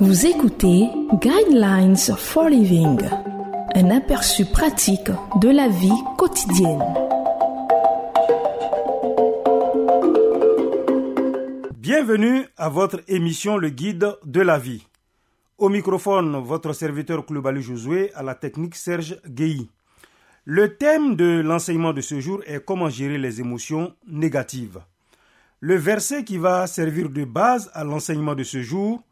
Vous écoutez Guidelines for Living, un aperçu pratique de la vie quotidienne. Bienvenue à votre émission Le Guide de la vie. Au microphone, votre serviteur Koulibaly Josué, à la technique Serge Guéhi. Le thème de l'enseignement de ce jour est comment gérer les émotions négatives. Le verset qui va servir de base à l'enseignement de ce jour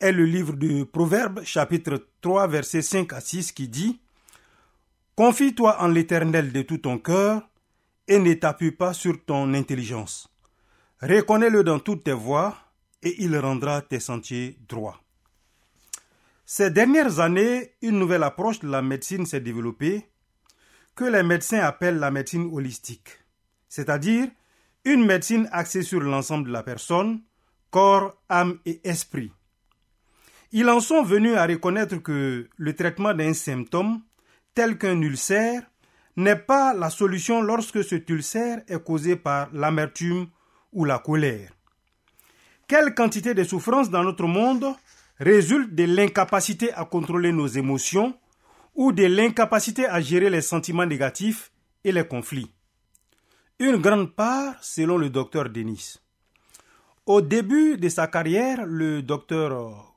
est le livre de Proverbes chapitre 3 verset 5 à 6 qui dit Confie-toi en l'Éternel de tout ton cœur et ne t'appuie pas sur ton intelligence. Reconnais-le dans toutes tes voies et il rendra tes sentiers droits. Ces dernières années, une nouvelle approche de la médecine s'est développée que les médecins appellent la médecine holistique, c'est-à-dire une médecine axée sur l'ensemble de la personne, corps, âme et esprit. Ils en sont venus à reconnaître que le traitement d'un symptôme, tel qu'un ulcère, n'est pas la solution lorsque cet ulcère est causé par l'amertume ou la colère. Quelle quantité de souffrance dans notre monde résulte de l'incapacité à contrôler nos émotions ou de l'incapacité à gérer les sentiments négatifs et les conflits? Une grande part selon le docteur Denis. Au début de sa carrière, le docteur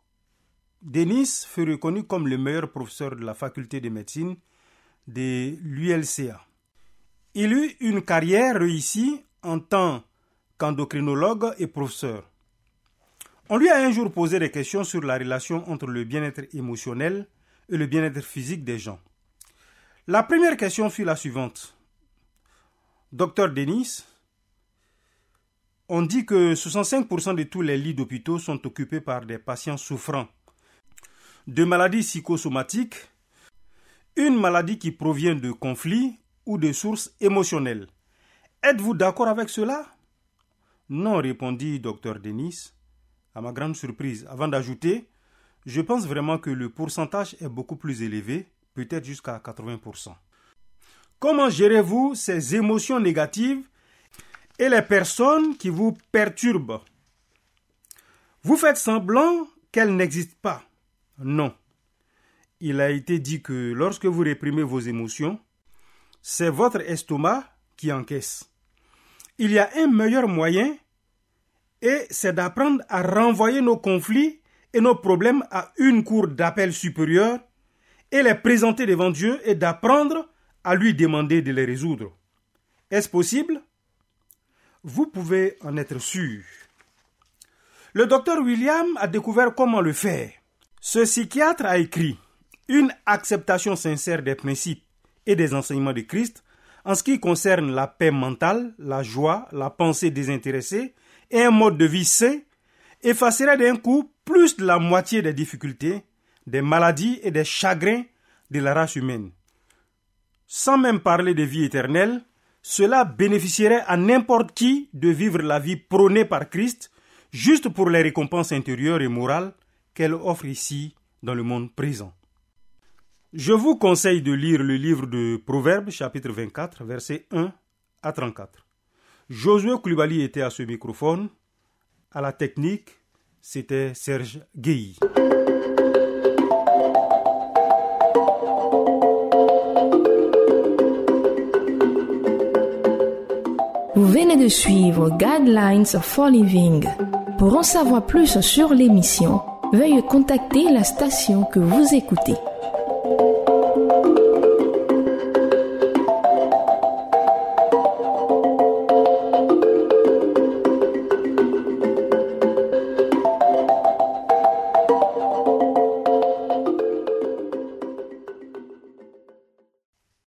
Denis fut reconnu comme le meilleur professeur de la faculté de médecine de l'ULCA. Il eut une carrière réussie en tant qu'endocrinologue et professeur. On lui a un jour posé des questions sur la relation entre le bien-être émotionnel et le bien-être physique des gens. La première question fut la suivante. Docteur Denis, on dit que 65% de tous les lits d'hôpitaux sont occupés par des patients souffrant de maladies psychosomatiques, une maladie qui provient de conflits ou de sources émotionnelles. Êtes-vous d'accord avec cela? Non, répondit docteur Denis, à ma grande surprise, avant d'ajouter Je pense vraiment que le pourcentage est beaucoup plus élevé, peut-être jusqu'à 80%. Comment gérez-vous ces émotions négatives et les personnes qui vous perturbent? Vous faites semblant qu'elles n'existent pas. Non. Il a été dit que lorsque vous réprimez vos émotions, c'est votre estomac qui encaisse. Il y a un meilleur moyen et c'est d'apprendre à renvoyer nos conflits et nos problèmes à une cour d'appel supérieure et les présenter devant Dieu et d'apprendre à lui demander de les résoudre. Est-ce possible? Vous pouvez en être sûr. Le docteur William a découvert comment le faire. Ce psychiatre a écrit Une acceptation sincère des principes et des enseignements de Christ en ce qui concerne la paix mentale, la joie, la pensée désintéressée et un mode de vie sain effacerait d'un coup plus de la moitié des difficultés, des maladies et des chagrins de la race humaine. Sans même parler de vie éternelle, cela bénéficierait à n'importe qui de vivre la vie prônée par Christ juste pour les récompenses intérieures et morales qu'elle offre ici dans le monde présent. Je vous conseille de lire le livre de Proverbes chapitre 24 versets 1 à 34. Josué Koulibaly était à ce microphone. À la technique, c'était Serge Guéhi. Vous venez de suivre Guidelines for Living. Pour en savoir plus sur l'émission, veuillez contacter la station que vous écoutez.